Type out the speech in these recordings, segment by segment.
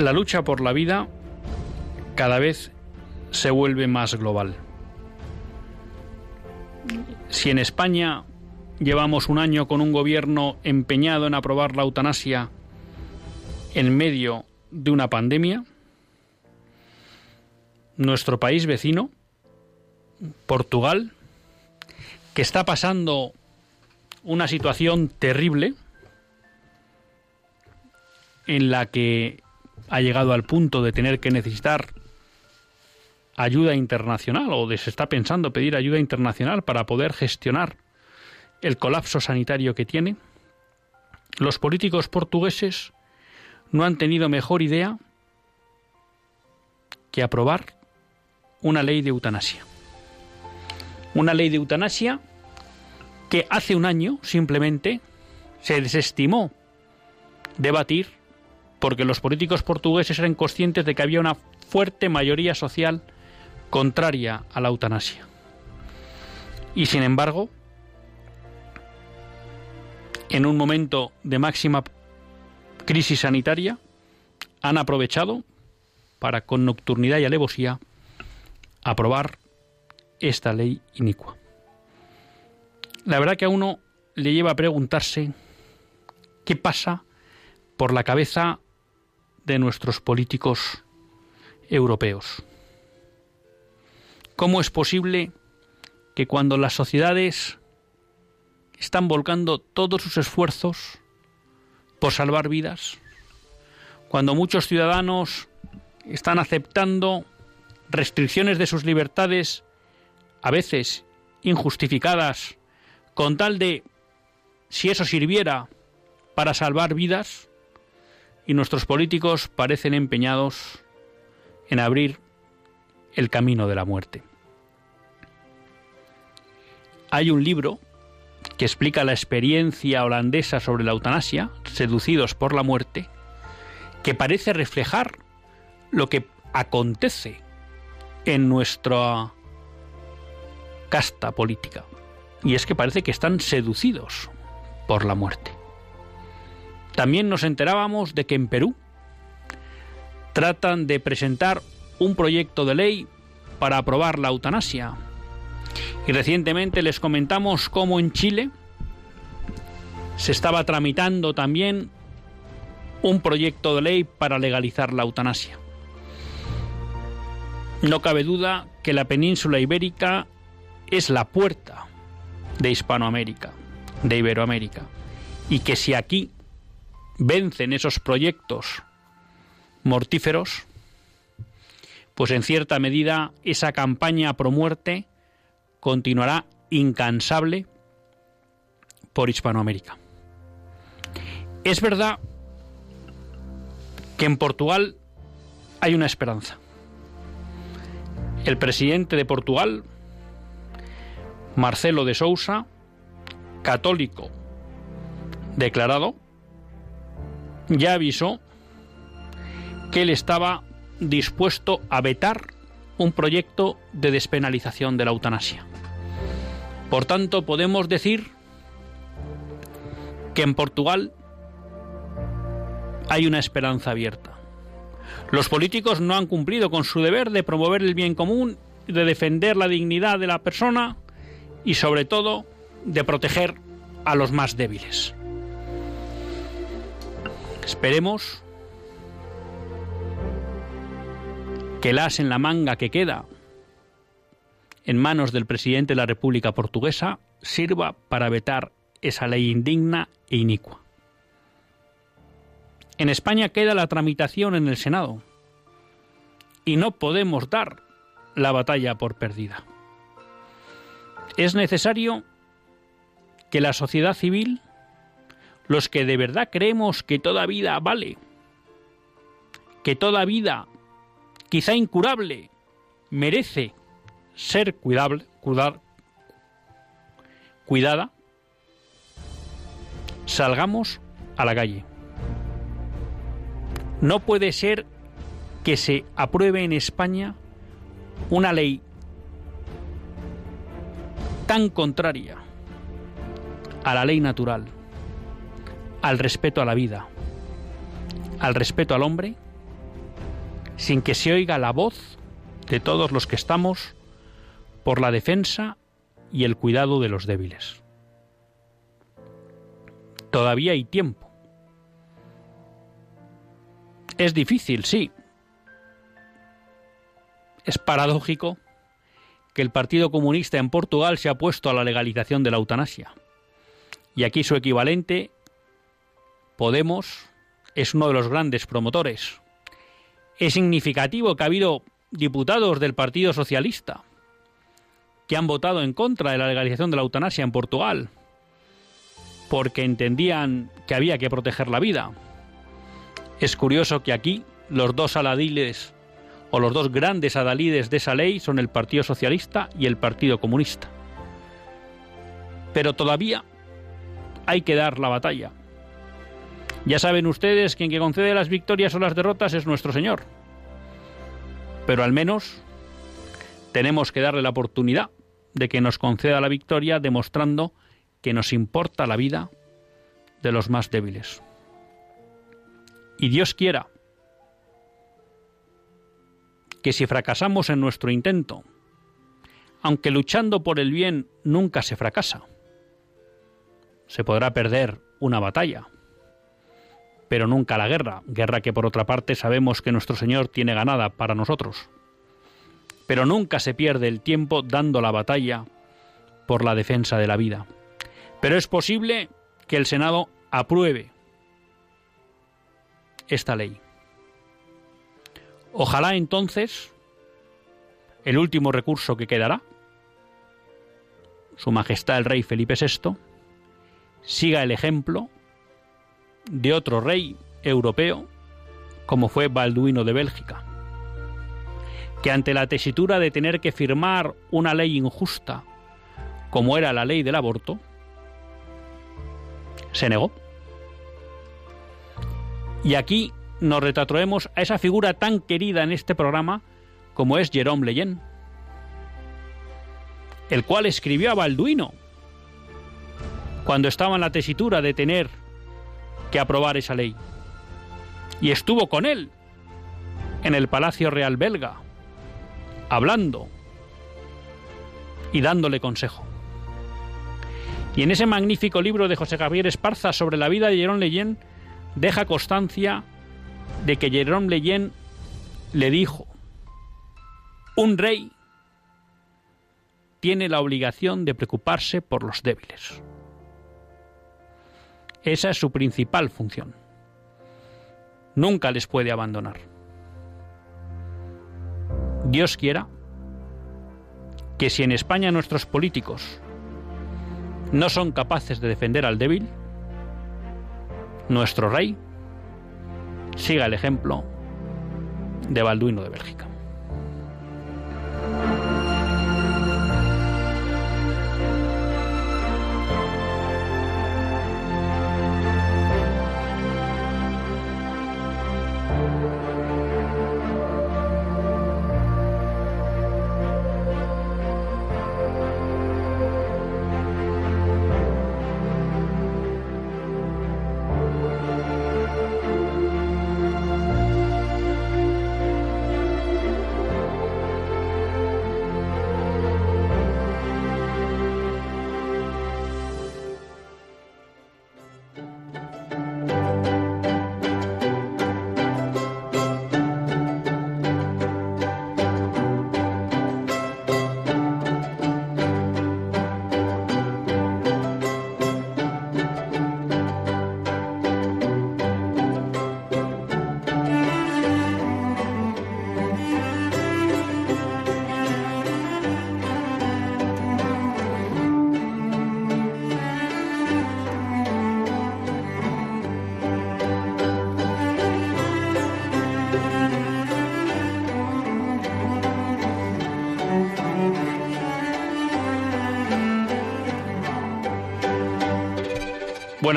La lucha por la vida cada vez se vuelve más global. Si en España llevamos un año con un gobierno empeñado en aprobar la eutanasia en medio de una pandemia, nuestro país vecino, Portugal, que está pasando una situación terrible en la que ha llegado al punto de tener que necesitar ayuda internacional o se está pensando pedir ayuda internacional para poder gestionar el colapso sanitario que tiene, los políticos portugueses no han tenido mejor idea que aprobar una ley de eutanasia. Una ley de eutanasia que hace un año simplemente se desestimó debatir porque los políticos portugueses eran conscientes de que había una fuerte mayoría social contraria a la eutanasia. Y sin embargo, en un momento de máxima crisis sanitaria, han aprovechado para, con nocturnidad y alevosía, aprobar esta ley inicua. La verdad que a uno le lleva a preguntarse qué pasa por la cabeza de nuestros políticos europeos. ¿Cómo es posible que cuando las sociedades están volcando todos sus esfuerzos por salvar vidas, cuando muchos ciudadanos están aceptando restricciones de sus libertades, a veces injustificadas, con tal de, si eso sirviera para salvar vidas, y nuestros políticos parecen empeñados en abrir el camino de la muerte. Hay un libro que explica la experiencia holandesa sobre la eutanasia, Seducidos por la muerte, que parece reflejar lo que acontece en nuestra casta política. Y es que parece que están seducidos por la muerte. También nos enterábamos de que en Perú tratan de presentar un proyecto de ley para aprobar la eutanasia. Y recientemente les comentamos cómo en Chile se estaba tramitando también un proyecto de ley para legalizar la eutanasia. No cabe duda que la península ibérica es la puerta de Hispanoamérica, de Iberoamérica, y que si aquí vencen esos proyectos mortíferos, pues en cierta medida esa campaña pro muerte continuará incansable por Hispanoamérica. Es verdad que en Portugal hay una esperanza. El presidente de Portugal, Marcelo de Sousa, católico declarado, ya avisó que él estaba dispuesto a vetar un proyecto de despenalización de la eutanasia. Por tanto, podemos decir que en Portugal hay una esperanza abierta. Los políticos no han cumplido con su deber de promover el bien común, de defender la dignidad de la persona y sobre todo de proteger a los más débiles. Esperemos que el as en la manga que queda en manos del presidente de la República Portuguesa sirva para vetar esa ley indigna e inicua. En España queda la tramitación en el Senado y no podemos dar la batalla por perdida. Es necesario que la sociedad civil, los que de verdad creemos que toda vida vale, que toda vida quizá incurable, merece ser cuidable, cuidar, cuidada, salgamos a la calle. No puede ser que se apruebe en España una ley tan contraria a la ley natural, al respeto a la vida, al respeto al hombre, sin que se oiga la voz de todos los que estamos por la defensa y el cuidado de los débiles. Todavía hay tiempo. Es difícil, sí. Es paradójico que el Partido Comunista en Portugal se ha puesto a la legalización de la eutanasia. Y aquí su equivalente, Podemos, es uno de los grandes promotores. Es significativo que ha habido diputados del Partido Socialista que han votado en contra de la legalización de la eutanasia en Portugal, porque entendían que había que proteger la vida. Es curioso que aquí los dos aladiles o los dos grandes adalides de esa ley son el Partido Socialista y el Partido Comunista. Pero todavía hay que dar la batalla. Ya saben ustedes quien que concede las victorias o las derrotas es nuestro Señor. Pero al menos tenemos que darle la oportunidad de que nos conceda la victoria demostrando que nos importa la vida de los más débiles. Y Dios quiera que si fracasamos en nuestro intento, aunque luchando por el bien nunca se fracasa, se podrá perder una batalla, pero nunca la guerra, guerra que por otra parte sabemos que nuestro Señor tiene ganada para nosotros. Pero nunca se pierde el tiempo dando la batalla por la defensa de la vida. Pero es posible que el Senado apruebe esta ley. Ojalá entonces el último recurso que quedará, Su Majestad el Rey Felipe VI, siga el ejemplo de otro rey europeo como fue Balduino de Bélgica, que ante la tesitura de tener que firmar una ley injusta como era la ley del aborto, se negó. Y aquí nos retrotraemos a esa figura tan querida en este programa como es Jerome Leyen, el cual escribió a Balduino cuando estaba en la tesitura de tener que aprobar esa ley. Y estuvo con él en el Palacio Real belga, hablando y dándole consejo. Y en ese magnífico libro de José Javier Esparza sobre la vida de Jerón Leyen, deja constancia de que Jerome Leyen le dijo, un rey tiene la obligación de preocuparse por los débiles. Esa es su principal función. Nunca les puede abandonar. Dios quiera que si en España nuestros políticos no son capaces de defender al débil, nuestro rey siga el ejemplo de Balduino de Bélgica.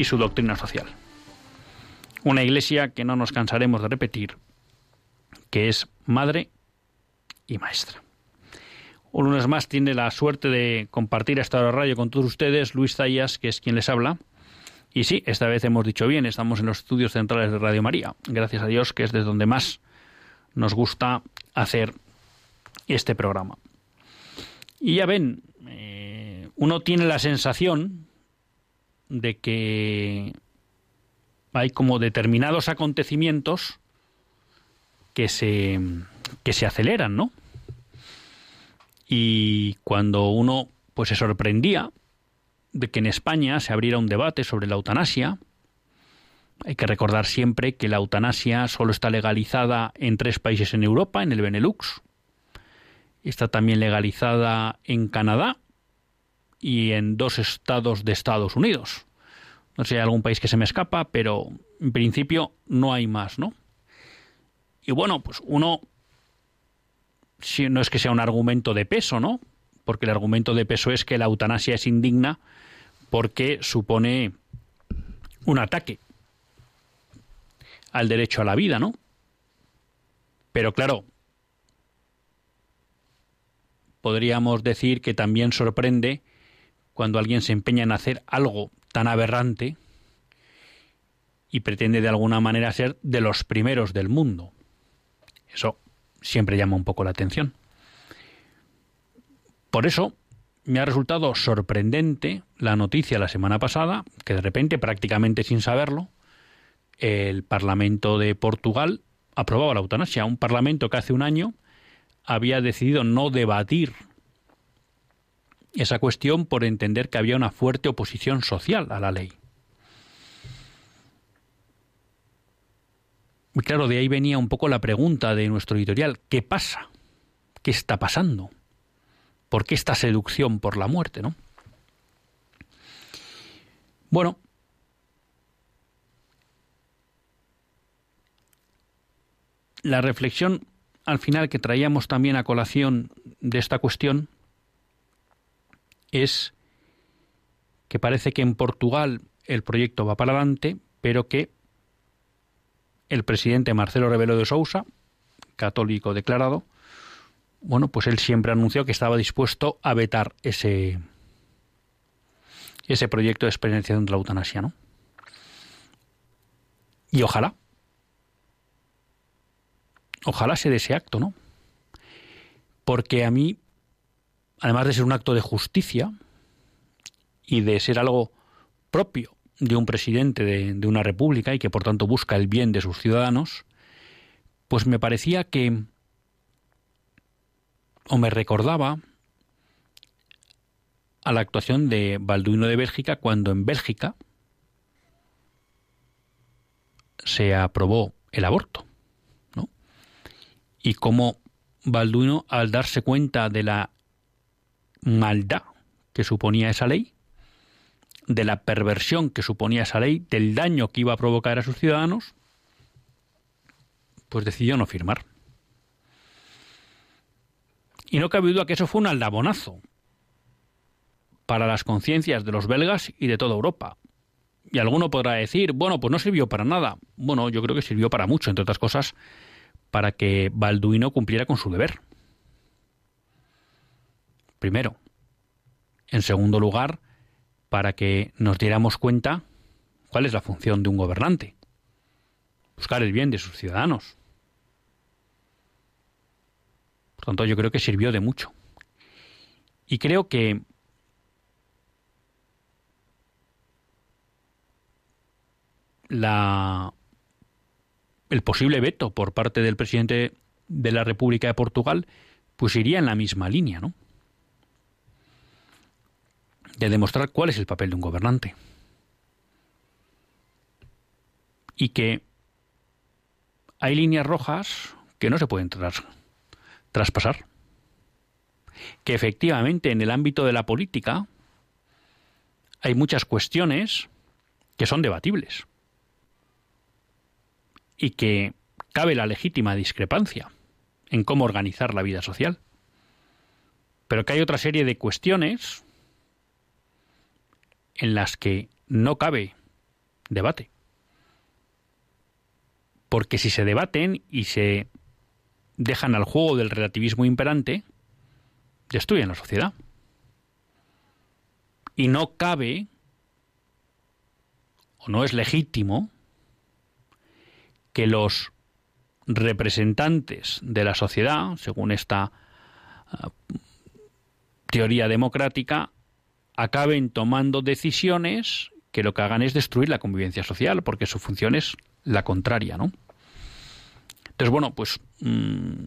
y su doctrina social. Una iglesia que no nos cansaremos de repetir, que es madre y maestra. Un lunes más tiene la suerte de compartir esta radio con todos ustedes Luis Zayas, que es quien les habla. Y sí, esta vez hemos dicho bien, estamos en los estudios centrales de Radio María. Gracias a Dios, que es desde donde más nos gusta hacer este programa. Y ya ven, eh, uno tiene la sensación de que hay como determinados acontecimientos que se, que se aceleran, ¿no? Y cuando uno pues se sorprendía de que en España se abriera un debate sobre la eutanasia, hay que recordar siempre que la eutanasia solo está legalizada en tres países en Europa, en el Benelux, está también legalizada en Canadá y en dos estados de Estados Unidos. No sé, hay algún país que se me escapa, pero en principio no hay más, ¿no? Y bueno, pues uno, si no es que sea un argumento de peso, ¿no? Porque el argumento de peso es que la eutanasia es indigna porque supone un ataque al derecho a la vida, ¿no? Pero claro, podríamos decir que también sorprende cuando alguien se empeña en hacer algo tan aberrante y pretende de alguna manera ser de los primeros del mundo. Eso siempre llama un poco la atención. Por eso me ha resultado sorprendente la noticia la semana pasada, que de repente, prácticamente sin saberlo, el Parlamento de Portugal aprobaba la eutanasia, un Parlamento que hace un año había decidido no debatir esa cuestión por entender que había una fuerte oposición social a la ley. Y claro, de ahí venía un poco la pregunta de nuestro editorial, ¿qué pasa? ¿Qué está pasando? ¿Por qué esta seducción por la muerte, no? Bueno, la reflexión al final que traíamos también a colación de esta cuestión es que parece que en Portugal el proyecto va para adelante, pero que el presidente Marcelo Rebelo de Sousa, católico declarado, bueno, pues él siempre anunció que estaba dispuesto a vetar ese, ese proyecto de experiencia de la eutanasia, ¿no? Y ojalá, ojalá se dé ese acto, ¿no? Porque a mí, además de ser un acto de justicia y de ser algo propio de un presidente de, una república y que por tanto busca el bien de sus ciudadanos, pues me parecía que, o me recordaba a la actuación de Balduino de Bélgica cuando en Bélgica se aprobó el aborto, ¿no? Y cómo Balduino, al darse cuenta de la maldad que suponía esa ley, de la perversión que suponía esa ley, del daño que iba a provocar a sus ciudadanos, pues decidió no firmar. Y no cabe duda que eso fue un aldabonazo para las conciencias de los belgas y de toda Europa. Y alguno podrá decir, bueno, pues no sirvió para nada. Bueno, yo creo que sirvió para mucho, entre otras cosas, para que Balduino cumpliera con su deber. Primero. En segundo lugar, para que nos diéramos cuenta cuál es la función de un gobernante. Buscar el bien de sus ciudadanos. Por tanto, yo creo que sirvió de mucho. Y creo que la, el posible veto por parte del presidente de la República de Portugal, pues iría en la misma línea, ¿no? De demostrar cuál es el papel de un gobernante. Y que hay líneas rojas que no se pueden traspasar. Que efectivamente en el ámbito de la política hay muchas cuestiones que son debatibles y que cabe la legítima discrepancia en cómo organizar la vida social. Pero que hay otra serie de cuestiones en las que no cabe debate. Porque si se debaten y se dejan al juego del relativismo imperante, destruyen la sociedad. Y no cabe, o no es legítimo, que los representantes de la sociedad, según esta ah, teoría democrática, acaben tomando decisiones que lo que hagan es destruir la convivencia social, porque su función es la contraria, ¿no? Entonces, bueno, pues mm,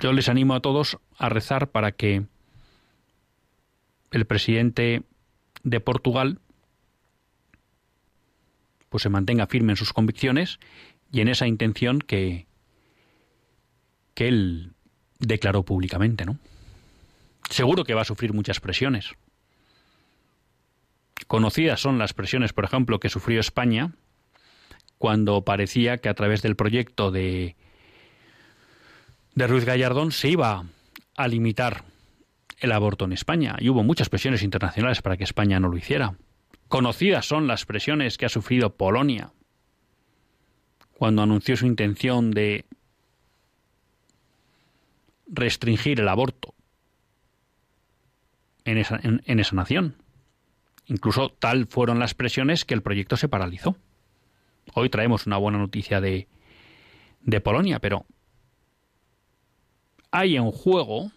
yo les animo a todos a rezar para que el presidente de Portugal pues se mantenga firme en sus convicciones y en esa intención que, que él declaró públicamente, ¿no? Seguro que va a sufrir muchas presiones. Conocidas son las presiones, por ejemplo, que sufrió España cuando parecía que a través del proyecto de, de Ruiz Gallardón se iba a limitar el aborto en España. Y hubo muchas presiones internacionales para que España no lo hiciera. Conocidas son las presiones que ha sufrido Polonia cuando anunció su intención de restringir el aborto en esa, en, esa nación. Incluso tal fueron las presiones que el proyecto se paralizó. Hoy traemos una buena noticia de, de Polonia, pero hay en juego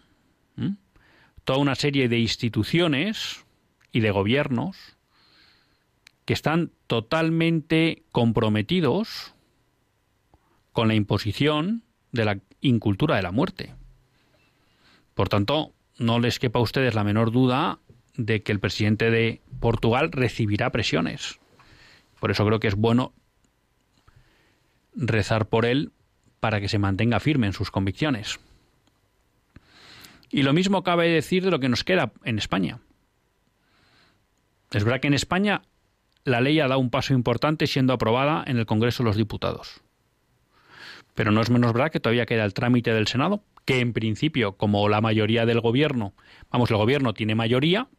toda una serie de instituciones y de gobiernos que están totalmente comprometidos con la imposición de la incultura de la muerte. Por tanto, no les quepa a ustedes la menor duda de que el presidente de Portugal recibirá presiones. Por eso creo que es bueno rezar por él para que se mantenga firme en sus convicciones. Y lo mismo cabe decir de lo que nos queda en España. Es verdad que en España la ley ha dado un paso importante siendo aprobada en el Congreso de los Diputados. Pero no es menos verdad que todavía queda el trámite del Senado, que en principio, como la mayoría del gobierno, vamos, el gobierno tiene mayoría,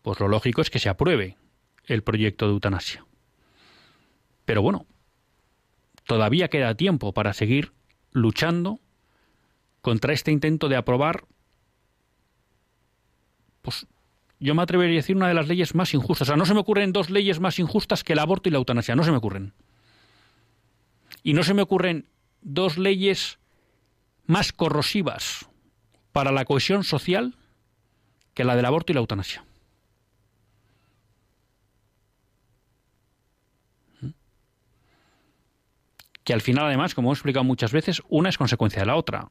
pues lo lógico es que se apruebe el proyecto de eutanasia. Pero bueno, todavía queda tiempo para seguir luchando contra este intento de aprobar, pues yo me atrevería a decir una de las leyes más injustas. O sea, no se me ocurren dos leyes más injustas que el aborto y la eutanasia, no se me ocurren. Y no se me ocurren dos leyes más corrosivas para la cohesión social que la del aborto y la eutanasia. que al final además, como he explicado muchas veces, una es consecuencia de la otra.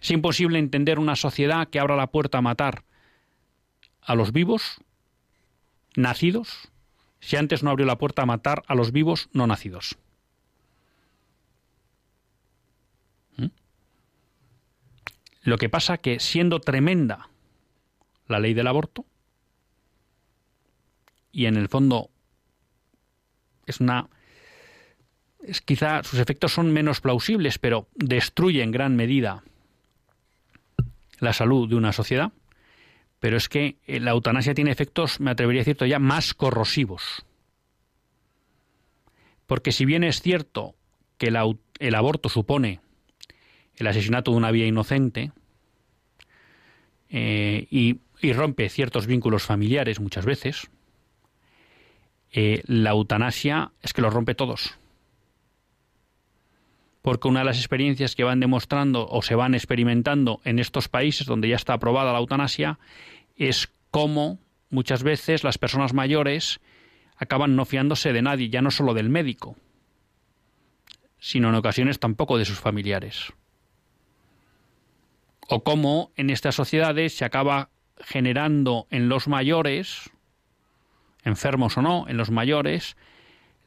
Es imposible entender una sociedad que abra la puerta a matar a los vivos nacidos si antes no abrió la puerta a matar a los vivos no nacidos. Lo que pasa que siendo tremenda la ley del aborto, y en el fondo es una es quizá sus efectos son menos plausibles, pero destruye en gran medida la salud de una sociedad. Pero es que eh, la eutanasia tiene efectos, me atrevería a decir todavía, más corrosivos. Porque si bien es cierto que el aborto supone el asesinato de una vida inocente eh, y, rompe ciertos vínculos familiares muchas veces, eh, la eutanasia es que los rompe todos porque una de las experiencias que van demostrando o se van experimentando en estos países donde ya está aprobada la eutanasia es cómo muchas veces las personas mayores acaban no fiándose de nadie, ya no solo del médico, sino en ocasiones tampoco de sus familiares. O cómo en estas sociedades se acaba generando en los mayores, enfermos o no, en los mayores,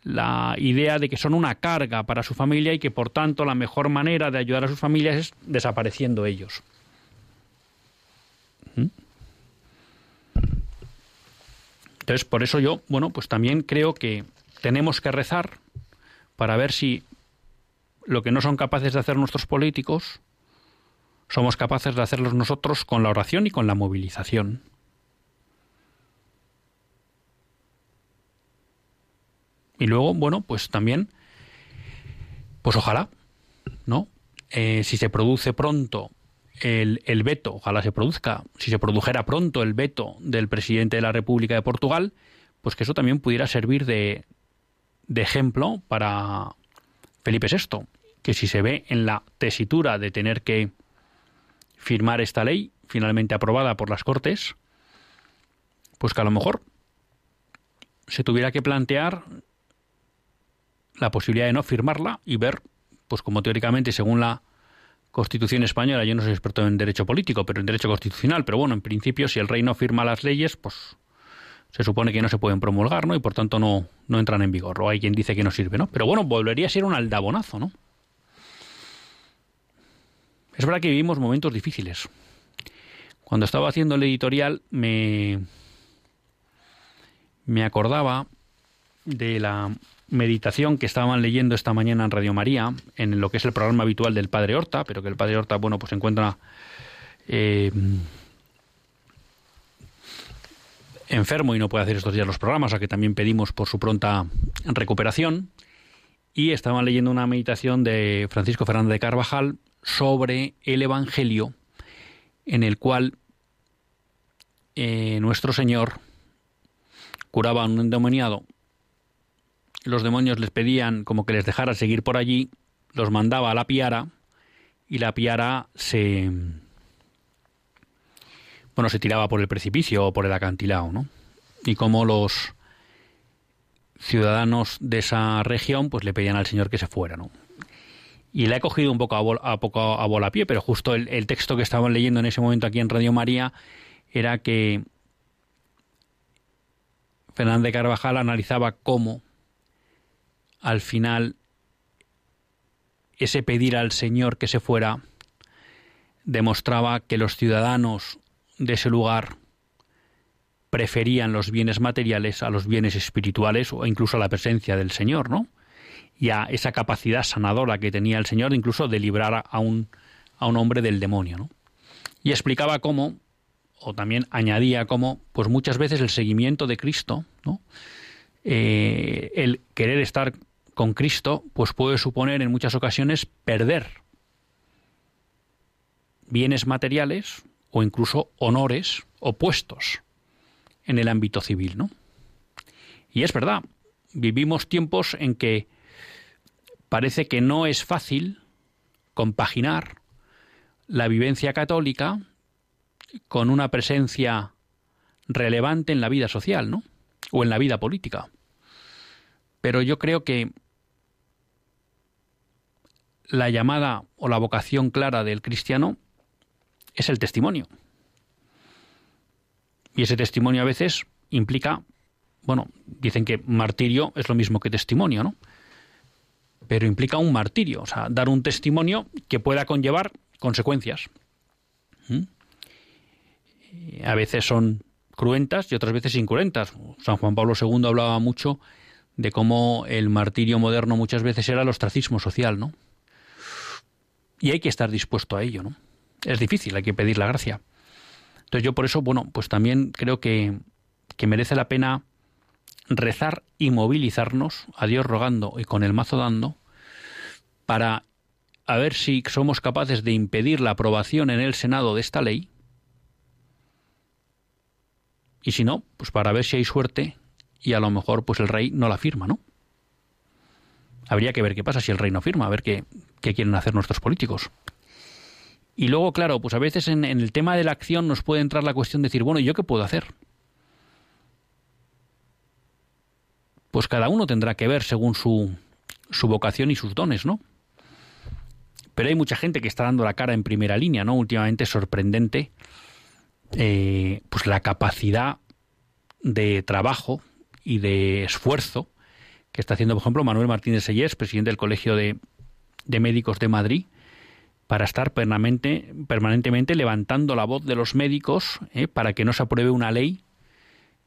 la idea de que son una carga para su familia y que por tanto la mejor manera de ayudar a sus familias es desapareciendo ellos. ¿Mm? Entonces, por eso yo, bueno, pues también creo que tenemos que rezar para ver si lo que no son capaces de hacer nuestros políticos, somos capaces de hacerlos nosotros con la oración y con la movilización. Y luego, bueno, pues también, pues ojalá, ¿no? Eh, si se produce pronto el, el, veto, ojalá se produzca, si se produjera pronto el veto del presidente de la República de Portugal, pues que eso también pudiera servir de, de ejemplo para Felipe VI, que si se ve en la tesitura de tener que firmar esta ley, finalmente aprobada por las Cortes, pues que a lo mejor se tuviera que plantear la posibilidad de no firmarla y ver, pues como teóricamente, según la Constitución española, yo no soy experto en derecho político, pero en derecho constitucional, pero bueno, en principio, si el rey no firma las leyes, pues se supone que no se pueden promulgar, ¿no? Y por tanto no, no entran en vigor. O hay quien dice que no sirve, ¿no? Pero bueno, volvería a ser un aldabonazo, ¿no? Es verdad que vivimos momentos difíciles. Cuando estaba haciendo el editorial me, me acordaba de la meditación que estaban leyendo esta mañana en Radio María, en lo que es el programa habitual del Padre Horta, pero que el Padre Horta, bueno, pues se encuentra eh, enfermo y no puede hacer estos días los programas, a que también pedimos por su pronta recuperación. Y estaban leyendo una meditación de Francisco Fernández de Carvajal sobre el Evangelio, en el cual eh, nuestro Señor curaba a un endemoniado los demonios les pedían como que les dejara seguir por allí, los mandaba a la piara y la piara se bueno, se tiraba por el precipicio o por el acantilado, ¿no? Y como los ciudadanos de esa región pues le pedían al Señor que se fuera, ¿no? Y le he cogido un poco a, a, poco a bola pie, pero justo el, el texto que estaban leyendo en ese momento aquí en Radio María era que Fernández Carvajal analizaba cómo al final ese pedir al Señor que se fuera demostraba que los ciudadanos de ese lugar preferían los bienes materiales a los bienes espirituales o incluso a la presencia del Señor, ¿no? Y a esa capacidad sanadora que tenía el Señor incluso de librar a un, a un hombre del demonio, ¿no? Y explicaba cómo, o también añadía cómo, pues muchas veces el seguimiento de Cristo, ¿no? eh, el querer estar con Cristo, pues puede suponer en muchas ocasiones perder bienes materiales o incluso honores opuestos en el ámbito civil, ¿no? Y es verdad, vivimos tiempos en que parece que no es fácil compaginar la vivencia católica con una presencia relevante en la vida social, ¿no? O en la vida política. Pero yo creo que la llamada o la vocación clara del cristiano es el testimonio. Y ese testimonio a veces implica, bueno, dicen que martirio es lo mismo que testimonio, ¿no? Pero implica un martirio, o sea, dar un testimonio que pueda conllevar consecuencias. ¿Mm? A veces son cruentas y otras veces incruentas. San Juan Pablo II hablaba mucho de cómo el martirio moderno muchas veces era el ostracismo social, ¿no? Y hay que estar dispuesto a ello, ¿no? Es difícil, hay que pedir la gracia. Entonces yo por eso, bueno, pues también creo que, que merece la pena rezar y movilizarnos a Dios rogando y con el mazo dando para a ver si somos capaces de impedir la aprobación en el Senado de esta ley y si no, pues para ver si hay suerte y a lo mejor pues el rey no la firma, ¿no? Habría que ver qué pasa si el rey no firma, a ver qué, quieren hacer nuestros políticos. Y luego, claro, pues a veces en, en, el tema de la acción nos puede entrar la cuestión de decir, bueno, ¿y yo qué puedo hacer? Pues cada uno tendrá que ver según su, su vocación y sus dones, ¿no? Pero hay mucha gente que está dando la cara en primera línea, ¿no? Últimamente sorprendente, eh, pues la capacidad de trabajo y de esfuerzo que está haciendo, por ejemplo, Manuel Martínez Sellés, presidente del Colegio de, Médicos de Madrid, para estar permanente, permanentemente levantando la voz de los médicos eh, para que no se apruebe una ley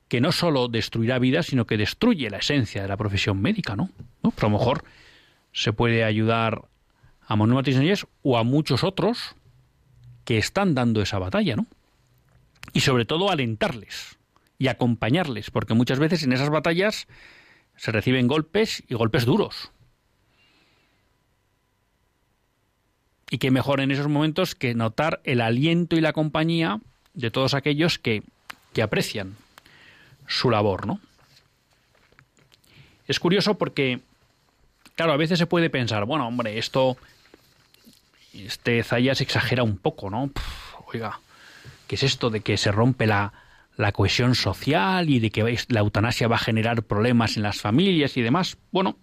que no solo destruirá vidas, sino que destruye la esencia de la profesión médica, ¿no? ¿No? Pero a lo mejor se puede ayudar a Manuel Martínez o a muchos otros que están dando esa batalla, ¿no? Y sobre todo alentarles y acompañarles, porque muchas veces en esas batallas se reciben golpes y golpes duros. Y qué mejor en esos momentos que notar el aliento y la compañía de todos aquellos que, que aprecian su labor, ¿no? Es curioso porque, claro, a veces se puede pensar, bueno, hombre, esto, este Zayas exagera un poco, ¿no? oiga, ¿qué es esto de que se rompe la, la cohesión social y de que la eutanasia va a generar problemas en las familias y demás. Bueno,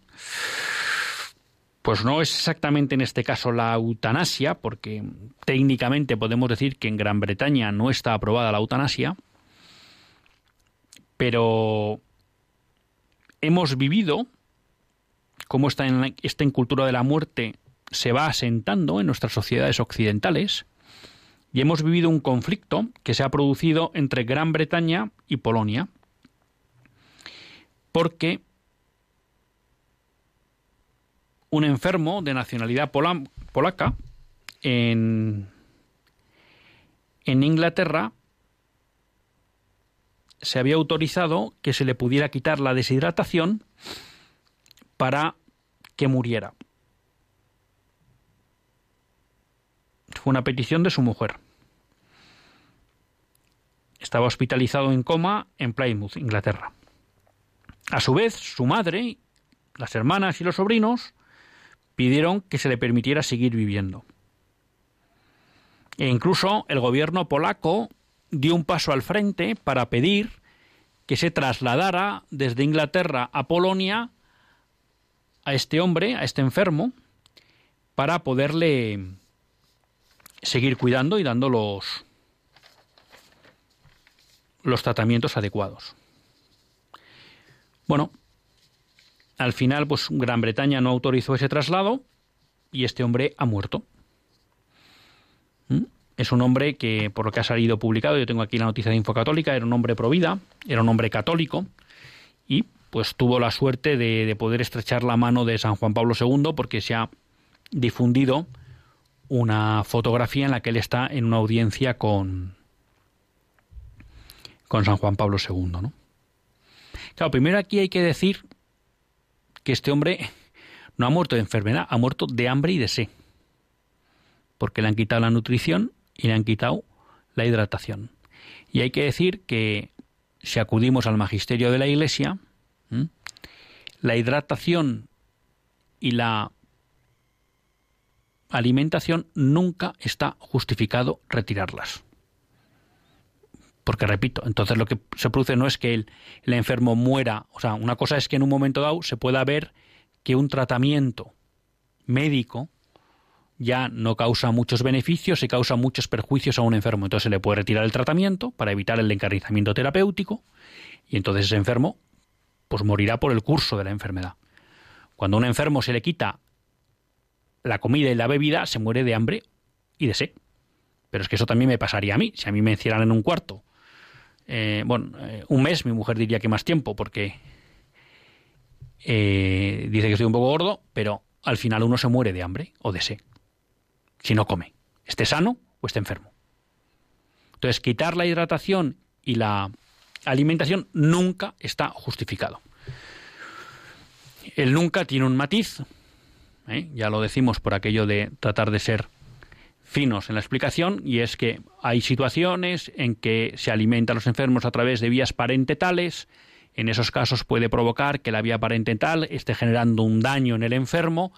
pues no es exactamente en este caso la eutanasia, porque técnicamente podemos decir que en Gran Bretaña no está aprobada la eutanasia, pero hemos vivido cómo esta, esta cultura de la muerte se va asentando en nuestras sociedades occidentales, y hemos vivido un conflicto que se ha producido entre Gran Bretaña y Polonia, porque un enfermo de nacionalidad polaca en, en Inglaterra se había autorizado que se le pudiera quitar la deshidratación para que muriera. Fue una petición de su mujer. Estaba hospitalizado en coma en Plymouth, Inglaterra. A su vez, su madre, las hermanas y los sobrinos pidieron que se le permitiera seguir viviendo. E incluso el gobierno polaco dio un paso al frente para pedir que se trasladara desde Inglaterra a Polonia a este hombre, a este enfermo, para poderle seguir cuidando y dando los, los tratamientos adecuados. Bueno, al final, pues Gran Bretaña no autorizó ese traslado y este hombre ha muerto. ¿Mm? Es un hombre que, por lo que ha salido publicado, yo tengo aquí la noticia de Infocatólica, era un hombre provida, era un hombre católico y pues tuvo la suerte de, de poder estrechar la mano de San Juan Pablo II porque se ha difundido una fotografía en la que él está en una audiencia con, con San Juan Pablo II. ¿no? Claro, primero aquí hay que decir que este hombre no ha muerto de enfermedad, ha muerto de hambre y de sed. Porque le han quitado la nutrición y le han quitado la hidratación. Y hay que decir que si acudimos al magisterio de la Iglesia, la hidratación y la alimentación nunca está justificado retirarlas. Porque repito, entonces lo que se produce no es que el, enfermo muera, o sea, una cosa es que en un momento dado se pueda ver que un tratamiento médico ya no causa muchos beneficios y causa muchos perjuicios a un enfermo. Entonces se le puede retirar el tratamiento para evitar el encarnizamiento terapéutico y entonces ese enfermo pues morirá por el curso de la enfermedad. Cuando a un enfermo se le quita la comida y la bebida, se muere de hambre y de sed. Pero es que eso también me pasaría a mí. Si a mí me encierran en un cuarto, eh, bueno, eh, un mes, mi mujer diría que más tiempo, porque eh, dice que estoy un poco gordo, pero al final uno se muere de hambre o de sed, si no come, esté sano o esté enfermo. Entonces, quitar la hidratación y la alimentación nunca está justificado. El nunca tiene un matiz, ¿eh? ya lo decimos por aquello de tratar de ser finos en la explicación, y es que hay situaciones en que se alimenta a los enfermos a través de vías parentetales, en esos casos puede provocar que la vía parentetal esté generando un daño en el enfermo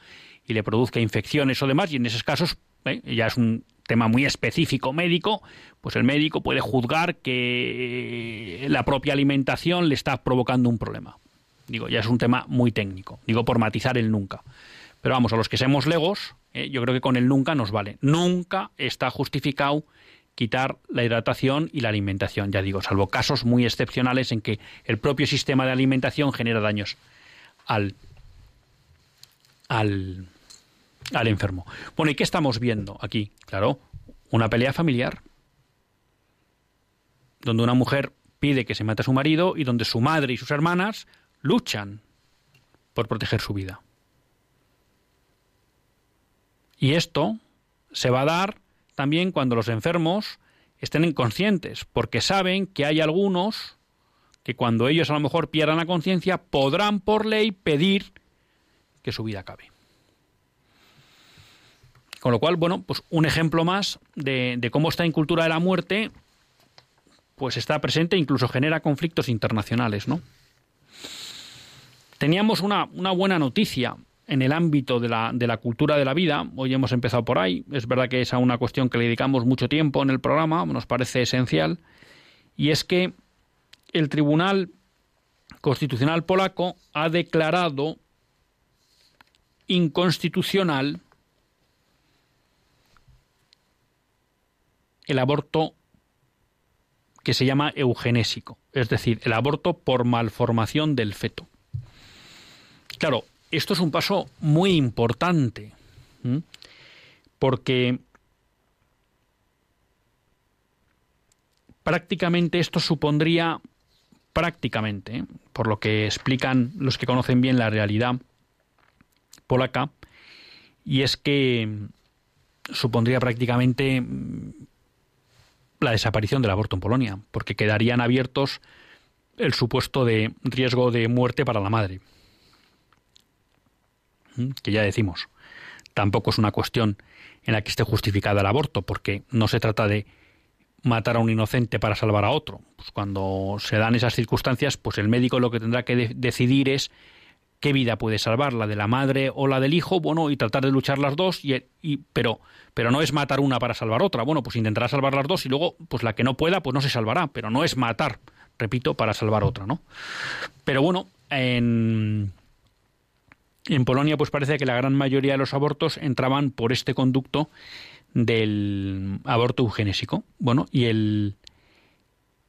y le produzca infecciones o demás, y en esos casos ¿eh? ya es un tema muy específico médico, pues el médico puede juzgar que la propia alimentación le está provocando un problema. Digo, ya es un tema muy técnico. Digo por matizar el nunca. Pero vamos, a los que seamos legos, ¿eh? yo creo que con el nunca nos vale. Nunca está justificado quitar la hidratación y la alimentación, ya digo, salvo casos muy excepcionales en que el propio sistema de alimentación genera daños al, al, al enfermo. Bueno, ¿y qué estamos viendo aquí? Claro, una pelea familiar, donde una mujer pide que se mate a su marido y donde su madre y sus hermanas luchan por proteger su vida. Y esto se va a dar también cuando los enfermos estén inconscientes, porque saben que hay algunos que cuando ellos a lo mejor pierdan la conciencia podrán por ley pedir que su vida acabe. Con lo cual, bueno, pues un ejemplo más de, cómo esta incultura de la muerte pues está presente e incluso genera conflictos internacionales, ¿no? Teníamos una, una buena noticia en el ámbito de la, de la, cultura de la vida. Hoy hemos empezado por ahí. Es verdad que es a una cuestión que le dedicamos mucho tiempo en el programa, nos parece esencial. Y es que el Tribunal Constitucional polaco ha declarado inconstitucional el aborto que se llama eugenésico, es decir, el aborto por malformación del feto. Claro, esto es un paso muy importante, porque prácticamente esto supondría, prácticamente, ¿eh? por lo que explican los que conocen bien la realidad polaca, y es que supondría prácticamente la desaparición del aborto en Polonia, porque quedarían abiertos el supuesto de riesgo de muerte para la madre que ya decimos, tampoco es una cuestión en la que esté justificada el aborto, porque no se trata de matar a un inocente para salvar a otro. Pues cuando se dan esas circunstancias, pues el médico lo que tendrá que decidir es qué vida puede salvar, la de la madre o la del hijo, bueno, y tratar de luchar las dos, y, pero, pero no es matar una para salvar otra. Bueno, pues intentará salvar las dos y luego, pues la que no pueda, pues no se salvará, pero no es matar, repito, para salvar otra, ¿no? Pero bueno, en, en Polonia, pues parece que la gran mayoría de los abortos entraban por este conducto del aborto eugenésico. Bueno, y el,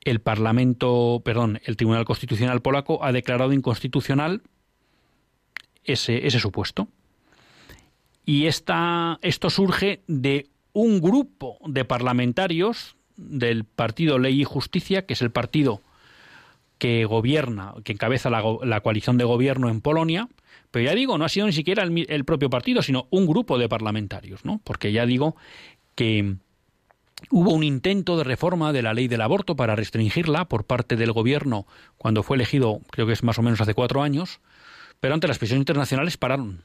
el Parlamento, perdón, el Tribunal Constitucional polaco ha declarado inconstitucional ese, supuesto. Y esta, esto surge de un grupo de parlamentarios del partido Ley y Justicia, que es el partido que gobierna, que encabeza la, la coalición de gobierno en Polonia, pero ya digo, no ha sido ni siquiera el, propio partido, sino un grupo de parlamentarios, ¿no? Porque ya digo que Hubo un intento de reforma de la ley del aborto para restringirla por parte del gobierno cuando fue elegido, creo que es más o menos hace cuatro años, pero ante las presiones internacionales pararon.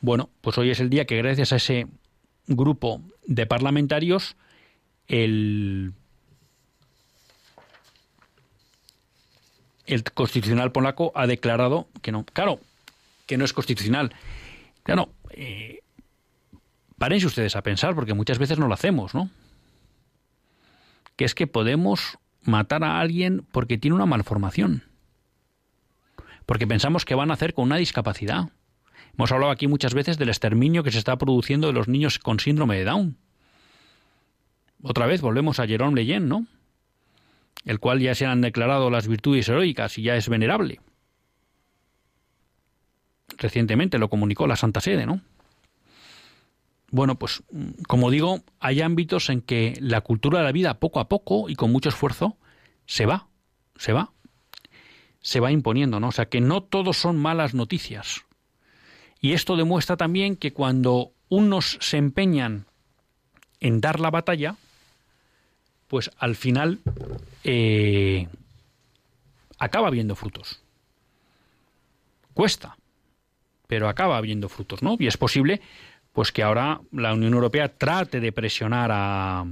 Bueno, pues hoy es el día que gracias a ese grupo de parlamentarios el el constitucional polaco ha declarado que no. Claro, que no es constitucional. Claro, eh, párense ustedes a pensar, porque muchas veces no lo hacemos, ¿no? Que es que podemos matar a alguien porque tiene una malformación. Porque pensamos que van a hacer con una discapacidad. Hemos hablado aquí muchas veces del exterminio que se está produciendo de los niños con síndrome de Down. Otra vez volvemos a Jerome Leyen, ¿no? El cual ya se han declarado las virtudes heroicas y ya es venerable. Recientemente lo comunicó la Santa Sede, ¿no? Bueno, pues como digo, hay ámbitos en que la cultura de la vida poco a poco y con mucho esfuerzo se va, se va, se va imponiendo, ¿no? O sea que no todos son malas noticias. Y esto demuestra también que cuando unos se empeñan en dar la batalla, pues al final eh, acaba habiendo frutos. Cuesta, pero acaba habiendo frutos, ¿no? Y es posible, pues que ahora la Unión Europea trate de presionar a,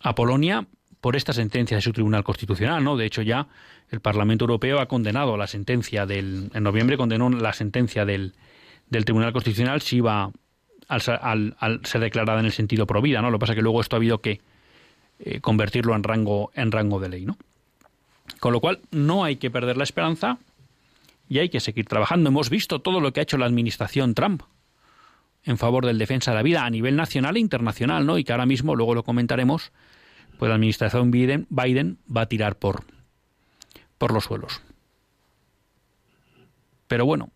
a Polonia por esta sentencia de su Tribunal Constitucional, ¿no? De hecho ya el Parlamento Europeo ha condenado la sentencia del en noviembre condenó la sentencia del, del Tribunal Constitucional si iba al, ser declarada en el sentido provida, ¿no? Lo que pasa es que luego esto ha habido que eh, convertirlo en rango, en rango de ley, ¿no? Con lo cual, no hay que perder la esperanza y hay que seguir trabajando. Hemos visto todo lo que ha hecho la administración Trump en favor del defensa de la vida a nivel nacional e internacional, ¿no? Y que ahora mismo, luego lo comentaremos, pues la administración Biden, va a tirar por, por los suelos. Pero bueno,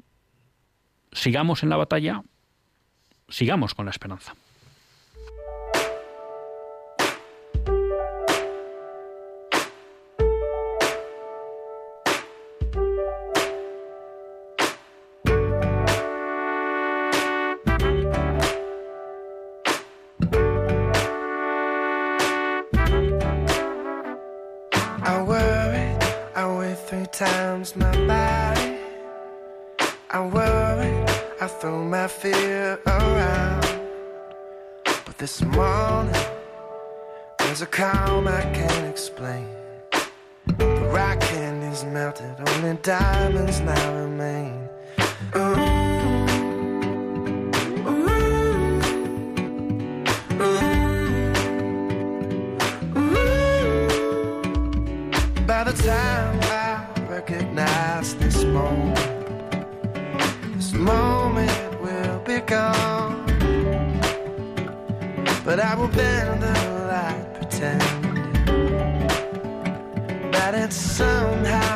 sigamos en la batalla sigamos con la esperanza. Throw my fear around. But this morning, there's a calm I can't explain. The rock candy's melted, only diamonds now remain. By the time I recognize this moment, moment will be gone. But I will bend the light, pretend that it's somehow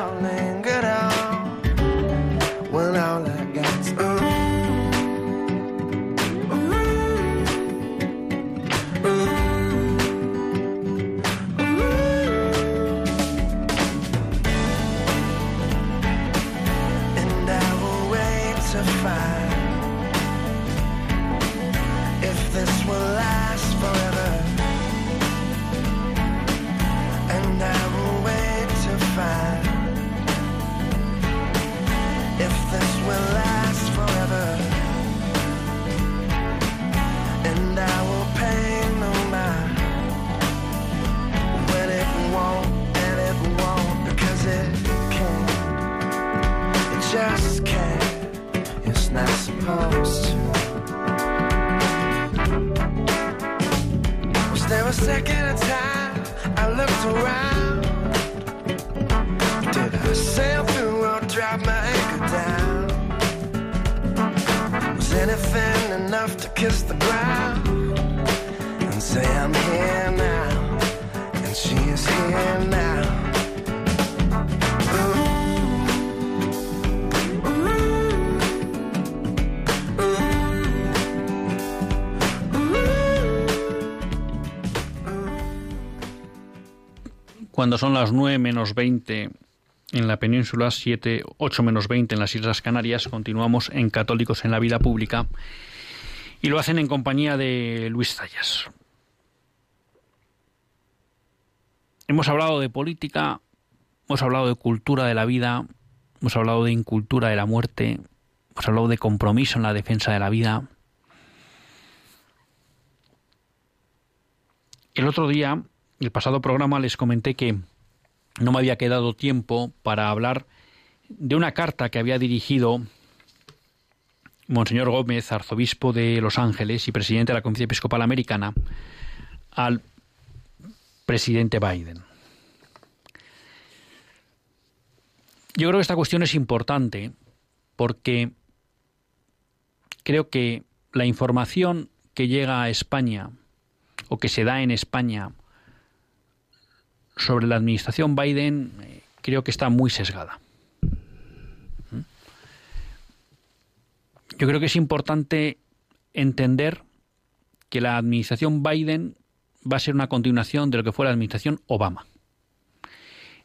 And I will pay no mind when it won't, and it won't because it can't. It just can't. It's not supposed to. Was there a second of time I looked around? Did I sail through or drop my anchor down? Was anything Cuando son las 9 menos 20 en la península, 7, 8 menos 20 en las Islas Canarias, continuamos en Católicos en la Vida Pública. Y lo hacen en compañía de Luis Zayas. Hemos hablado de política, hemos hablado de cultura de la vida, hemos hablado de incultura de la muerte, hemos hablado de compromiso en la defensa de la vida. El otro día, el pasado programa, les comenté que no me había quedado tiempo para hablar de una carta que había dirigido Monseñor Gómez, arzobispo de Los Ángeles y presidente de la Conferencia Episcopal Americana, al presidente Biden. Yo creo que esta cuestión es importante porque creo que la información que llega a España o que se da en España sobre la administración Biden eh, creo que está muy sesgada. Yo creo que es importante entender que la administración Biden va a ser una continuación de lo que fue la administración Obama.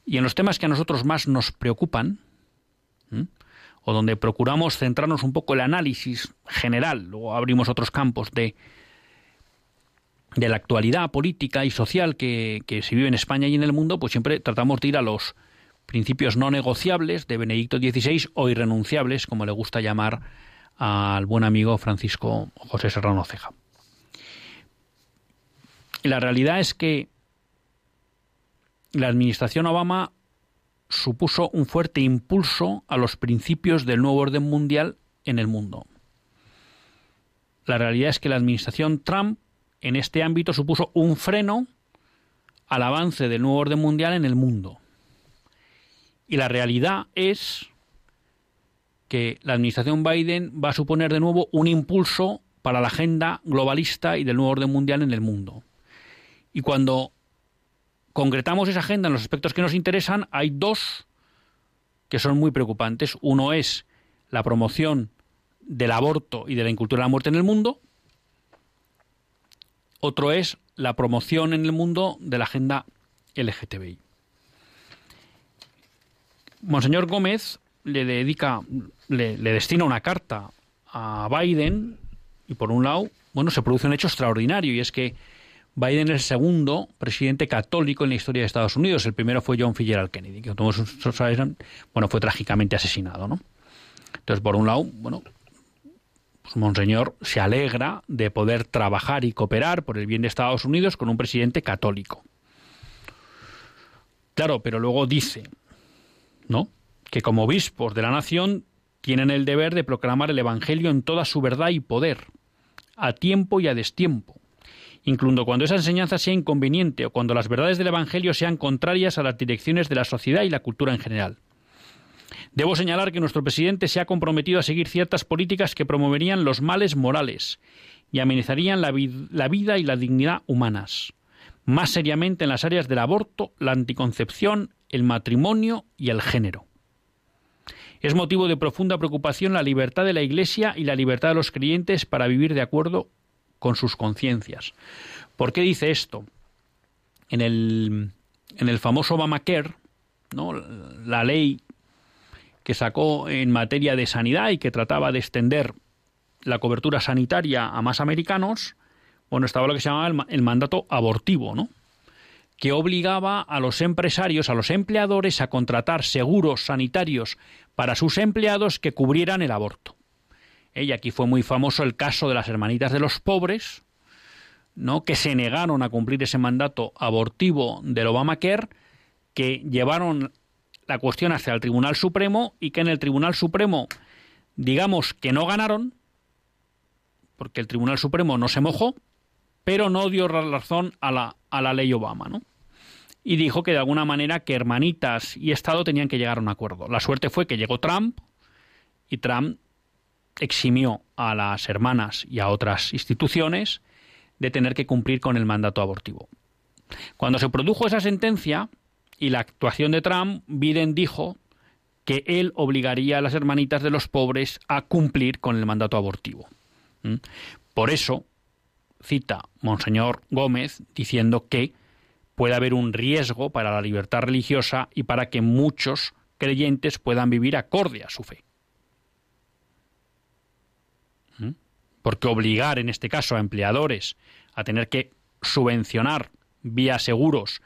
Y en los temas que a nosotros más nos preocupan, o donde procuramos centrarnos un poco el análisis general, luego abrimos otros campos de, de la actualidad política y social que, que se vive en España y en el mundo, pues siempre tratamos de ir a los principios no negociables de Benedicto XVI o irrenunciables, como le gusta llamar al buen amigo Francisco José Serrano Ceja. La realidad es que la administración Obama supuso un fuerte impulso a los principios del nuevo orden mundial en el mundo. La realidad es que la administración Trump en este ámbito supuso un freno al avance del nuevo orden mundial en el mundo. Y la realidad es que la administración Biden va a suponer de nuevo un impulso para la agenda globalista y del nuevo orden mundial en el mundo. Y cuando concretamos esa agenda en los aspectos que nos interesan, hay dos que son muy preocupantes. Uno es la promoción del aborto y de la incultura de la muerte en el mundo. Otro es la promoción en el mundo de la agenda LGTBI. Monseñor Gómez le dedica, le, destina una carta a Biden y por un lado, bueno, se produce un hecho extraordinario y es que Biden es el segundo presidente católico en la historia de Estados Unidos. El primero fue John Fitzgerald Kennedy, que todos saben, bueno, fue trágicamente asesinado, ¿no? Entonces, por un lado, bueno, pues Monseñor se alegra de poder trabajar y cooperar por el bien de Estados Unidos con un presidente católico. Claro, pero luego dice, ¿no? Que como obispos de la nación tienen el deber de proclamar el Evangelio en toda su verdad y poder, a tiempo y a destiempo incluso cuando esa enseñanza sea inconveniente o cuando las verdades del Evangelio sean contrarias a las direcciones de la sociedad y la cultura en general. Debo señalar que nuestro presidente se ha comprometido a seguir ciertas políticas que promoverían los males morales y amenazarían la, la vida y la dignidad humanas, más seriamente en las áreas del aborto, la anticoncepción, el matrimonio y el género. Es motivo de profunda preocupación la libertad de la Iglesia y la libertad de los creyentes para vivir de acuerdo con sus conciencias. ¿Por qué dice esto? En el, en el famoso Obamacare, ¿no? la ley que sacó en materia de sanidad y que trataba de extender la cobertura sanitaria a más americanos, bueno, estaba lo que se llamaba el, el mandato abortivo, ¿no? Que obligaba a los empresarios, a los empleadores, a contratar seguros sanitarios para sus empleados que cubrieran el aborto. Y aquí fue muy famoso el caso de las hermanitas de los pobres, ¿no? que se negaron a cumplir ese mandato abortivo del Obamacare, que llevaron la cuestión hacia el Tribunal Supremo y que en el Tribunal Supremo, digamos que no ganaron, porque el Tribunal Supremo no se mojó, pero no dio razón a la, a la ley Obama, ¿no? Y dijo que de alguna manera que hermanitas y Estado tenían que llegar a un acuerdo. La suerte fue que llegó Trump y Trump eximió a las hermanas y a otras instituciones de tener que cumplir con el mandato abortivo. Cuando se produjo esa sentencia y la actuación de Trump, Biden dijo que él obligaría a las hermanitas de los pobres a cumplir con el mandato abortivo. Por eso cita Monseñor Gómez diciendo que puede haber un riesgo para la libertad religiosa y para que muchos creyentes puedan vivir acorde a su fe. porque obligar en este caso a empleadores a tener que subvencionar vía seguros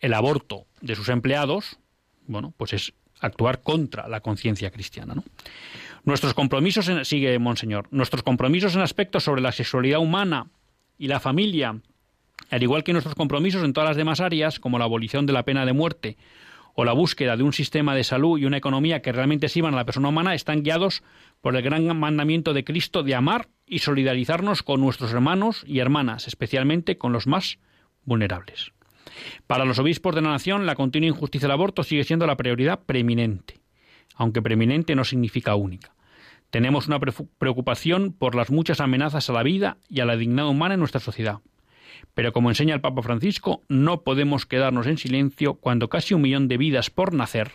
el aborto de sus empleados, bueno, pues es actuar contra la conciencia cristiana. Nuestros compromisos, sigue Monseñor, nuestros compromisos en aspectos sobre la sexualidad humana y la familia, al igual que nuestros compromisos en todas las demás áreas, como la abolición de la pena de muerte o la búsqueda de un sistema de salud y una economía que realmente sirvan a la persona humana, están guiados por el gran mandamiento de Cristo de amar y solidarizarnos con nuestros hermanos y hermanas, especialmente con los más vulnerables. Para los obispos de la nación, la continua injusticia del aborto sigue siendo la prioridad preeminente, aunque preeminente no significa única. Tenemos una preocupación por las muchas amenazas a la vida y a la dignidad humana en nuestra sociedad. Pero como enseña el Papa Francisco, no podemos quedarnos en silencio cuando casi un millón de vidas por nacer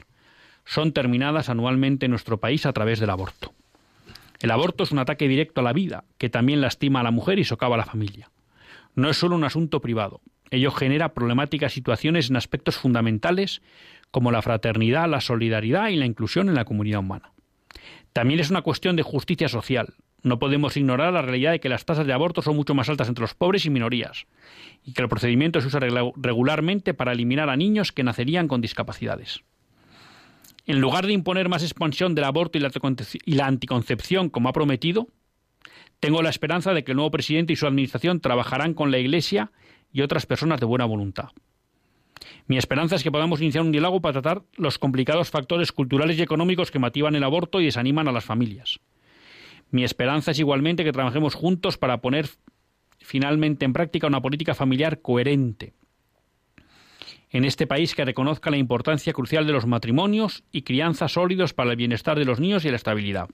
son terminadas anualmente en nuestro país a través del aborto. El aborto es un ataque directo a la vida, que también lastima a la mujer y socava a la familia. No es solo un asunto privado, Ello genera problemáticas situaciones en aspectos fundamentales como la fraternidad, la solidaridad y la inclusión en la comunidad humana. También es una cuestión de justicia social. No podemos ignorar la realidad de que las tasas de aborto son mucho más altas entre los pobres y minorías, y que el procedimiento se usa regularmente para eliminar a niños que nacerían con discapacidades. En lugar de imponer más expansión del aborto y la anticoncepción como ha prometido, tengo la esperanza de que el nuevo presidente y su administración trabajarán con la Iglesia y otras personas de buena voluntad. Mi esperanza es que podamos iniciar un diálogo para tratar los complicados factores culturales y económicos que motivan el aborto y desaniman a las familias. Mi esperanza es igualmente que trabajemos juntos para poner finalmente en práctica una política familiar coherente en este país que reconozca la importancia crucial de los matrimonios y crianza sólidos para el bienestar de los niños y la estabilidad.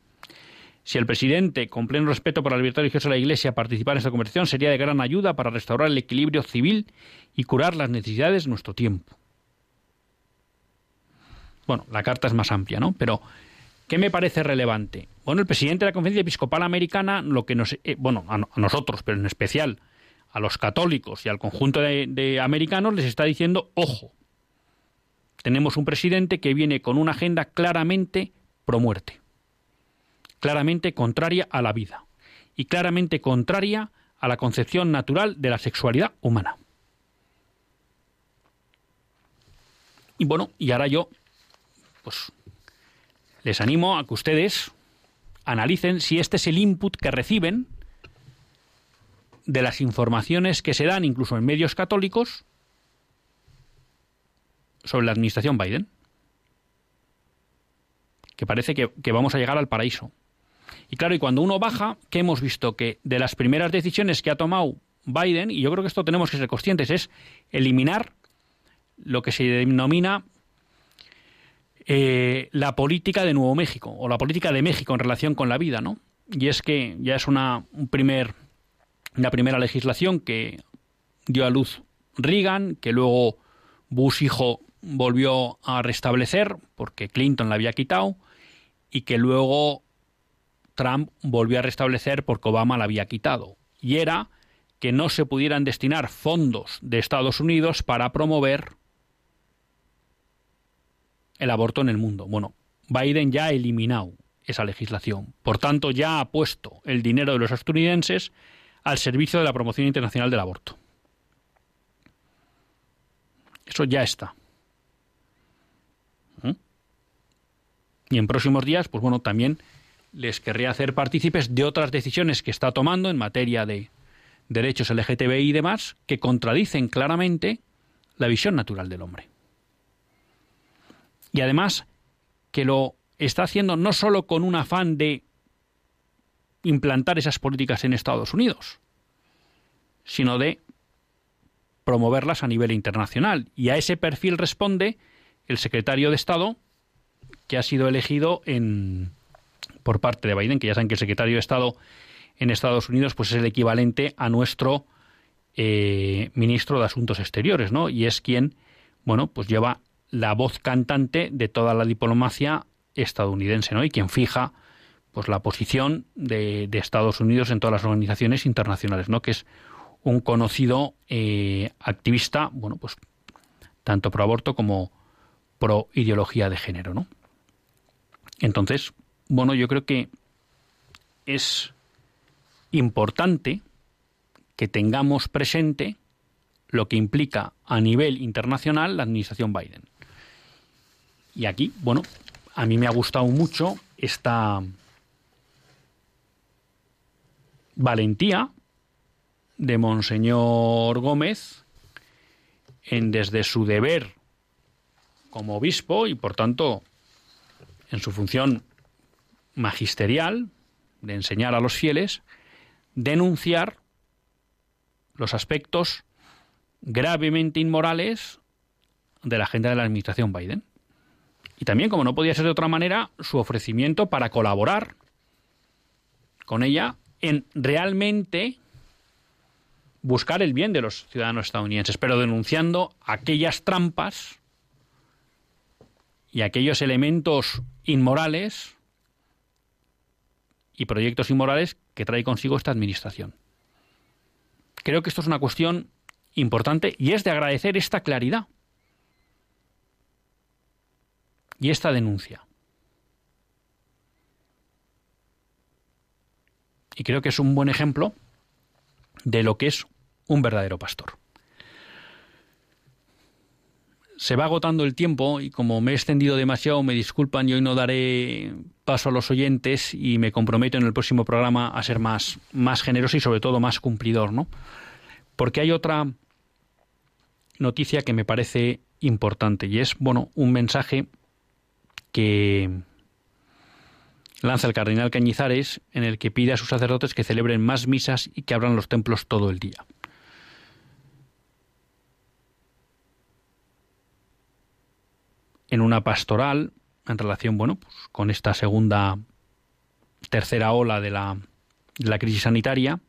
Si el presidente, con pleno respeto por la libertad religiosa de la Iglesia, participara en esta conversación, sería de gran ayuda para restaurar el equilibrio civil y curar las necesidades de nuestro tiempo. Bueno, la carta es más amplia, ¿no? Pero, ¿qué me parece relevante? Bueno, el presidente de la Conferencia Episcopal Americana, lo que nos, eh, bueno, a, nosotros, pero en especial a los católicos y al conjunto de, de americanos, les está diciendo, ojo, tenemos un presidente que viene con una agenda claramente pro muerte claramente contraria a la vida y claramente contraria a la concepción natural de la sexualidad humana. Y bueno, y ahora yo, pues, les animo a que ustedes analicen si este es el input que reciben de las informaciones que se dan incluso en medios católicos sobre la administración Biden. Que parece que, que vamos a llegar al paraíso. Y claro, y cuando uno baja, ¿qué hemos visto? Que de las primeras decisiones que ha tomado Biden, y yo creo que esto tenemos que ser conscientes, es eliminar lo que se denomina eh, la política de Nuevo México, o la política de México en relación con la vida, ¿no? Y es que ya es una, un primer, una primera legislación que dio a luz Reagan, que luego Bush hijo volvió a restablecer, porque Clinton la había quitado, y que luego Trump volvió a restablecer porque Obama la había quitado, y era que no se pudieran destinar fondos de Estados Unidos para promover el aborto en el mundo. Bueno, Biden ya ha eliminado esa legislación. Por tanto, ya ha puesto el dinero de los estadounidenses al servicio de la promoción internacional del aborto. Eso ya está. ¿Mm? Y en próximos días, pues bueno, también les querría hacer partícipes de otras decisiones que está tomando en materia de derechos LGTBI y demás que contradicen claramente la visión natural del hombre. Y además que lo está haciendo no solo con un afán de implantar esas políticas en Estados Unidos, sino de promoverlas a nivel internacional. Y a ese perfil responde el secretario de Estado que ha sido elegido en, por parte de Biden, que ya saben que el secretario de Estado en Estados Unidos pues es el equivalente a nuestro eh, ministro de Asuntos Exteriores, ¿no? Y es quien, bueno, pues lleva la voz cantante de toda la diplomacia estadounidense, ¿no? Y quien fija pues la posición de, Estados Unidos en todas las organizaciones internacionales, ¿no? Que es un conocido eh, activista, bueno, pues tanto pro aborto como pro ideología de género, ¿no? Entonces, bueno, yo creo que es importante que tengamos presente lo que implica a nivel internacional la administración Biden. Y aquí, bueno, a mí me ha gustado mucho esta valentía de Monseñor Gómez en desde su deber como obispo y por tanto en su función magisterial de enseñar a los fieles, denunciar los aspectos gravemente inmorales de la agenda de la administración Biden. Y también, como no podía ser de otra manera, su ofrecimiento para colaborar con ella en realmente buscar el bien de los ciudadanos estadounidenses, pero denunciando aquellas trampas y aquellos elementos inmorales y proyectos inmorales que trae consigo esta administración. Creo que esto es una cuestión importante y es de agradecer esta claridad y esta denuncia. Y creo que es un buen ejemplo de lo que es un verdadero pastor. Se va agotando el tiempo y como me he extendido demasiado, me disculpan y hoy no daré paso a los oyentes y me comprometo en el próximo programa a ser más, más generoso y sobre todo más cumplidor, ¿no? Porque hay otra noticia que me parece importante y es, bueno, un mensaje que lanza el cardenal Cañizares en el que pide a sus sacerdotes que celebren más misas y que abran los templos todo el día. En una pastoral en relación, bueno, pues, con esta segunda, tercera ola de la, crisis sanitaria.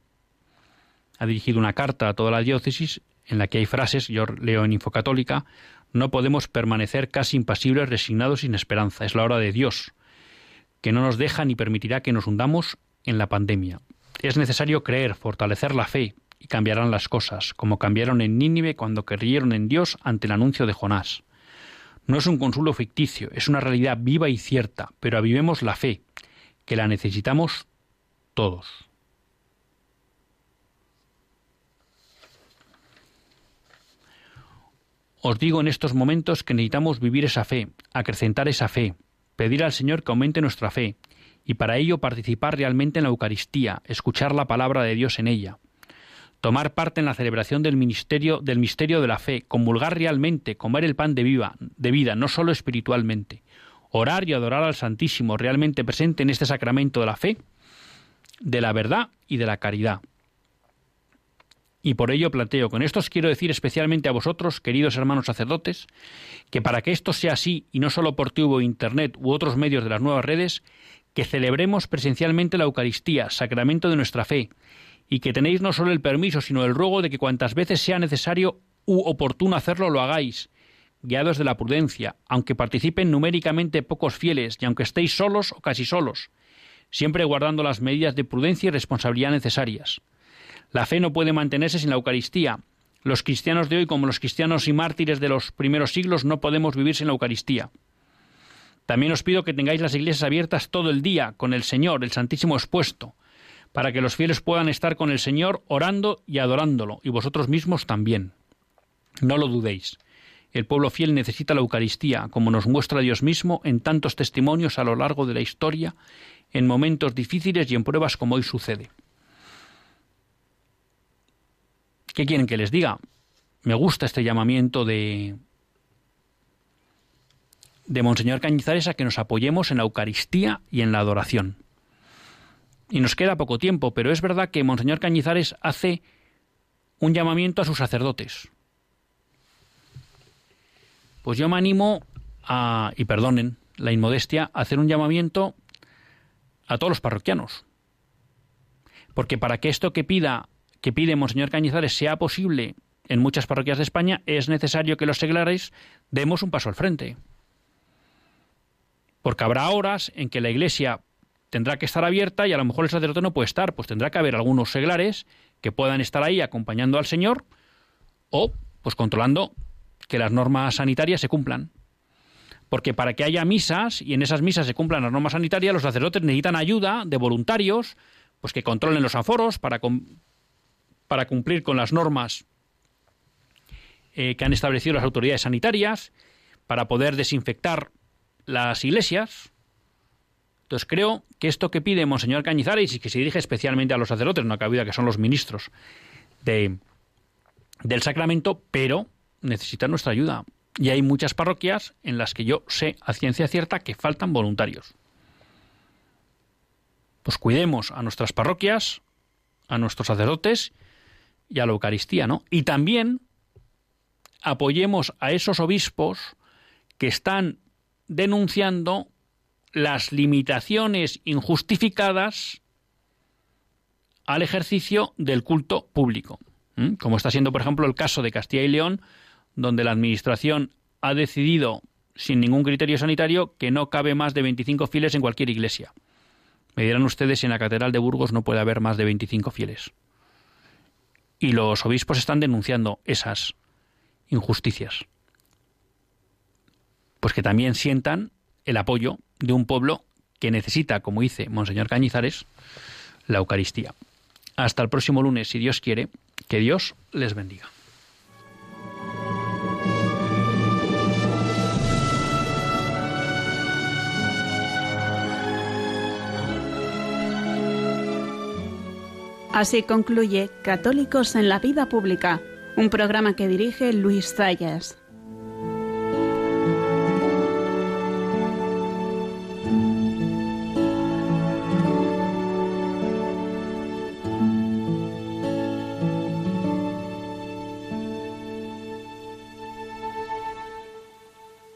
Ha dirigido una carta a toda la diócesis en la que hay frases, yo leo en Infocatólica, no podemos permanecer casi impasibles, resignados, sin esperanza. Es la hora de Dios, que no nos deja ni permitirá que nos hundamos en la pandemia. Es necesario creer, fortalecer la fe, y cambiarán las cosas, como cambiaron en Nínive cuando creyeron en Dios ante el anuncio de Jonás. No es un consuelo ficticio, es una realidad viva y cierta, pero avivemos la fe, que la necesitamos todos. Os digo en estos momentos que necesitamos vivir esa fe, acrecentar esa fe, pedir al Señor que aumente nuestra fe, y para ello participar realmente en la Eucaristía, escuchar la palabra de Dios en ella tomar parte en la celebración del ministerio del misterio de la fe, comulgar realmente, comer el pan de viva, de vida, no solo espiritualmente, orar y adorar al Santísimo realmente presente en este sacramento de la fe, de la verdad y de la caridad. Y por ello planteo, con esto os quiero decir especialmente a vosotros, queridos hermanos sacerdotes, que para que esto sea así, y no solo por tubo, internet u otros medios de las nuevas redes, que celebremos presencialmente la Eucaristía, sacramento de nuestra fe, y que tenéis no solo el permiso, sino el ruego de que cuantas veces sea necesario u oportuno hacerlo, lo hagáis, guiados de la prudencia, aunque participen numéricamente pocos fieles y aunque estéis solos o casi solos, siempre guardando las medidas de prudencia y responsabilidad necesarias. La fe no puede mantenerse sin la Eucaristía. Los cristianos de hoy, como los cristianos y mártires de los primeros siglos, no podemos vivir sin la Eucaristía. También os pido que tengáis las iglesias abiertas todo el día, con el Señor, el Santísimo expuesto, para que los fieles puedan estar con el Señor orando y adorándolo, y vosotros mismos también. No lo dudéis. El pueblo fiel necesita la Eucaristía, como nos muestra Dios mismo en tantos testimonios a lo largo de la historia, en momentos difíciles y en pruebas como hoy sucede. ¿Qué quieren que les diga? Me gusta este llamamiento de de Monseñor Cañizares a que nos apoyemos en la Eucaristía y en la adoración y nos queda poco tiempo, pero es verdad que Monseñor Cañizares hace un llamamiento a sus sacerdotes. Pues yo me animo a, y perdonen la inmodestia, a hacer un llamamiento a todos los parroquianos. Porque para que esto que pida, que pide Monseñor Cañizares sea posible en muchas parroquias de España, es necesario que los seglares demos un paso al frente. Porque habrá horas en que la Iglesia tendrá que estar abierta y a lo mejor el sacerdote no puede estar, pues tendrá que haber algunos seglares que puedan estar ahí acompañando al Señor o pues controlando que las normas sanitarias se cumplan. Porque para que haya misas y en esas misas se cumplan las normas sanitarias, los sacerdotes necesitan ayuda de voluntarios pues que controlen los aforos para, para cumplir con las normas eh, que han establecido las autoridades sanitarias, para poder desinfectar las iglesias. Entonces creo que esto que pide Monseñor Cañizares y que se dirige especialmente a los sacerdotes, no cabe duda que son los ministros de, del sacramento, pero necesitan nuestra ayuda. Y hay muchas parroquias en las que yo sé a ciencia cierta que faltan voluntarios. Pues cuidemos a nuestras parroquias, a nuestros sacerdotes y a la Eucaristía, ¿no? Y también apoyemos a esos obispos que están denunciando las limitaciones injustificadas al ejercicio del culto público, como está siendo, por ejemplo, el caso de Castilla y León, donde la Administración ha decidido, sin ningún criterio sanitario, que no cabe más de 25 fieles en cualquier iglesia. Me dirán ustedes si en la Catedral de Burgos no puede haber más de 25 fieles. Y los obispos están denunciando esas injusticias. Pues que también sientan el apoyo de un pueblo que necesita, como dice Monseñor Cañizares, la Eucaristía. Hasta el próximo lunes, si Dios quiere, que Dios les bendiga. Así concluye Católicos en la Vida Pública, un programa que dirige Luis Zayas.